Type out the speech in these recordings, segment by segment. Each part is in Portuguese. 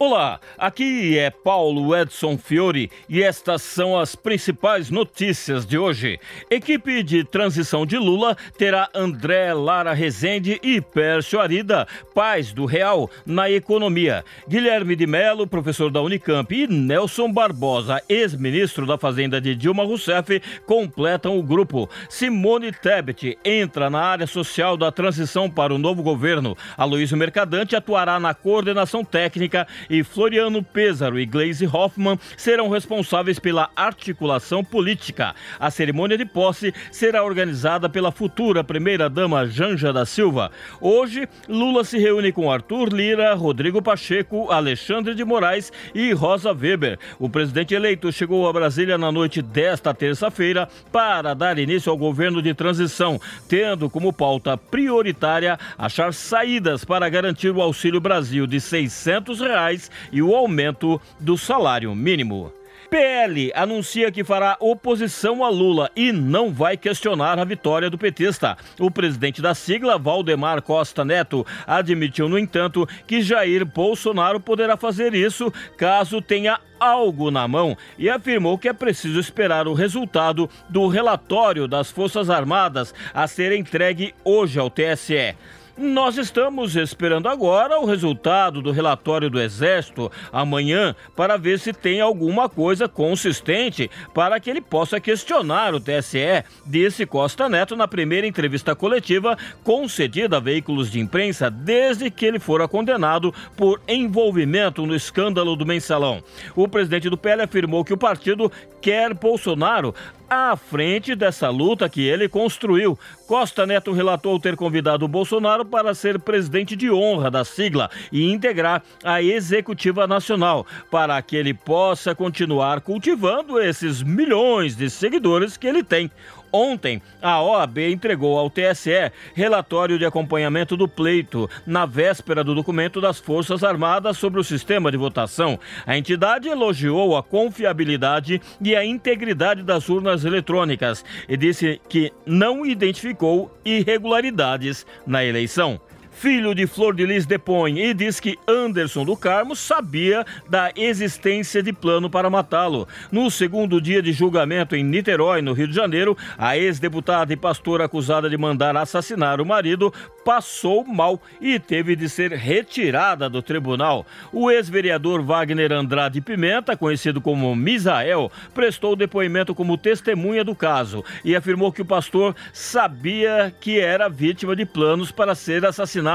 Olá, aqui é Paulo Edson Fiore e estas são as principais notícias de hoje. Equipe de transição de Lula terá André Lara Rezende e Pércio Arida, pais do Real, na economia. Guilherme de Mello, professor da Unicamp, e Nelson Barbosa, ex-ministro da Fazenda de Dilma Rousseff, completam o grupo. Simone Tebet entra na área social da transição para o novo governo. Aloysio Mercadante atuará na coordenação técnica e Floriano Pêsaro e Glaze Hoffman serão responsáveis pela articulação política. A cerimônia de posse será organizada pela futura primeira-dama Janja da Silva. Hoje, Lula se reúne com Arthur Lira, Rodrigo Pacheco, Alexandre de Moraes e Rosa Weber. O presidente eleito chegou a Brasília na noite desta terça-feira para dar início ao governo de transição, tendo como pauta prioritária achar saídas para garantir o Auxílio Brasil de 600 reais e o aumento do salário mínimo. PL anuncia que fará oposição a Lula e não vai questionar a vitória do petista. O presidente da sigla, Valdemar Costa Neto, admitiu, no entanto, que Jair Bolsonaro poderá fazer isso caso tenha algo na mão e afirmou que é preciso esperar o resultado do relatório das Forças Armadas a ser entregue hoje ao TSE. Nós estamos esperando agora o resultado do relatório do Exército amanhã para ver se tem alguma coisa consistente para que ele possa questionar o TSE, disse Costa Neto na primeira entrevista coletiva concedida a veículos de imprensa desde que ele fora condenado por envolvimento no escândalo do mensalão. O presidente do PL afirmou que o partido quer Bolsonaro à frente dessa luta que ele construiu. Costa Neto relatou ter convidado o Bolsonaro para ser presidente de honra da sigla e integrar a executiva nacional, para que ele possa continuar cultivando esses milhões de seguidores que ele tem. Ontem, a OAB entregou ao TSE relatório de acompanhamento do pleito, na véspera do documento das Forças Armadas sobre o sistema de votação. A entidade elogiou a confiabilidade e a integridade das urnas eletrônicas e disse que não identificou irregularidades na eleição filho de Flor de Lis depõe e diz que Anderson do Carmo sabia da existência de plano para matá-lo. No segundo dia de julgamento em Niterói, no Rio de Janeiro, a ex-deputada e pastora acusada de mandar assassinar o marido passou mal e teve de ser retirada do tribunal. O ex-vereador Wagner Andrade Pimenta, conhecido como Misael, prestou depoimento como testemunha do caso e afirmou que o pastor sabia que era vítima de planos para ser assassinado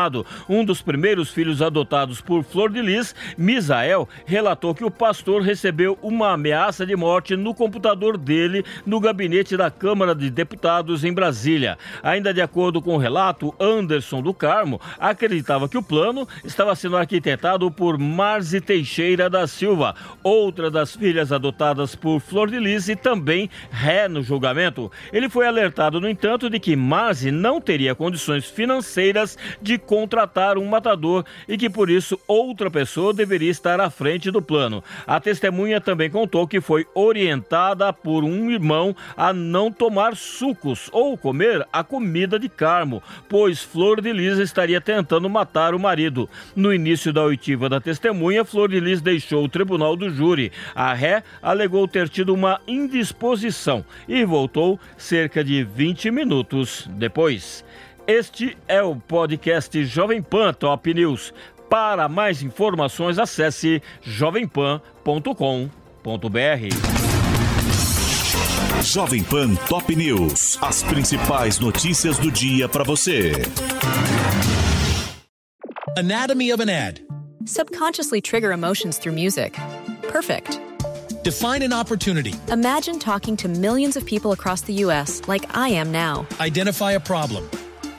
um dos primeiros filhos adotados por Flor de Lis, Misael, relatou que o pastor recebeu uma ameaça de morte no computador dele no gabinete da Câmara de Deputados em Brasília. Ainda de acordo com o relato, Anderson do Carmo acreditava que o plano estava sendo arquitetado por Marzi Teixeira da Silva, outra das filhas adotadas por Flor de Lis e também ré no julgamento. Ele foi alertado, no entanto, de que Marzi não teria condições financeiras de contratar um matador e que por isso outra pessoa deveria estar à frente do plano. A testemunha também contou que foi orientada por um irmão a não tomar sucos ou comer a comida de Carmo, pois Flor de Lis estaria tentando matar o marido. No início da oitiva da testemunha, Flor de Lis deixou o tribunal do júri. A ré alegou ter tido uma indisposição e voltou cerca de 20 minutos depois. Este é o podcast Jovem Pan Top News. Para mais informações, acesse jovempan.com.br. Jovem Pan Top News. As principais notícias do dia para você. Anatomy of an ad. Subconsciously trigger emotions through music. Perfect. Define an opportunity. Imagine talking to millions of people across the U.S. like I am now. Identify a problem.